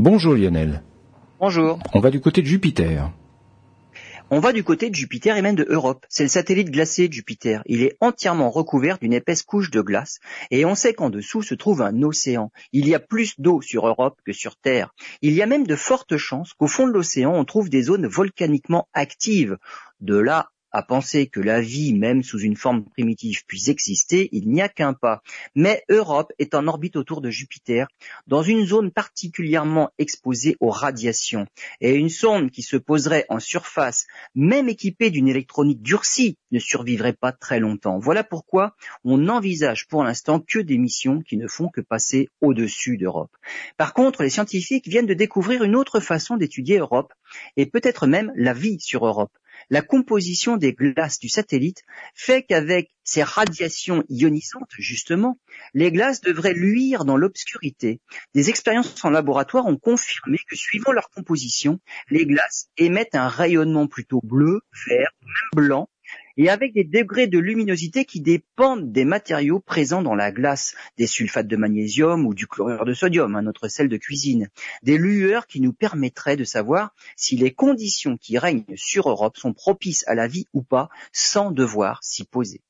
Bonjour Lionel. Bonjour. On va du côté de Jupiter. On va du côté de Jupiter et même de Europe. C'est le satellite glacé de Jupiter. Il est entièrement recouvert d'une épaisse couche de glace et on sait qu'en dessous se trouve un océan. Il y a plus d'eau sur Europe que sur Terre. Il y a même de fortes chances qu'au fond de l'océan on trouve des zones volcaniquement actives. De là à penser que la vie, même sous une forme primitive, puisse exister, il n'y a qu'un pas. Mais Europe est en orbite autour de Jupiter, dans une zone particulièrement exposée aux radiations. Et une sonde qui se poserait en surface, même équipée d'une électronique durcie, ne survivrait pas très longtemps. Voilà pourquoi on n'envisage pour l'instant que des missions qui ne font que passer au-dessus d'Europe. Par contre, les scientifiques viennent de découvrir une autre façon d'étudier Europe, et peut-être même la vie sur Europe la composition des glaces du satellite fait qu'avec ces radiations ionisantes, justement, les glaces devraient luire dans l'obscurité. Des expériences en laboratoire ont confirmé que suivant leur composition, les glaces émettent un rayonnement plutôt bleu, vert, même blanc, et avec des degrés de luminosité qui dépendent des matériaux présents dans la glace, des sulfates de magnésium ou du chlorure de sodium, un autre sel de cuisine, des lueurs qui nous permettraient de savoir si les conditions qui règnent sur Europe sont propices à la vie ou pas sans devoir s'y poser.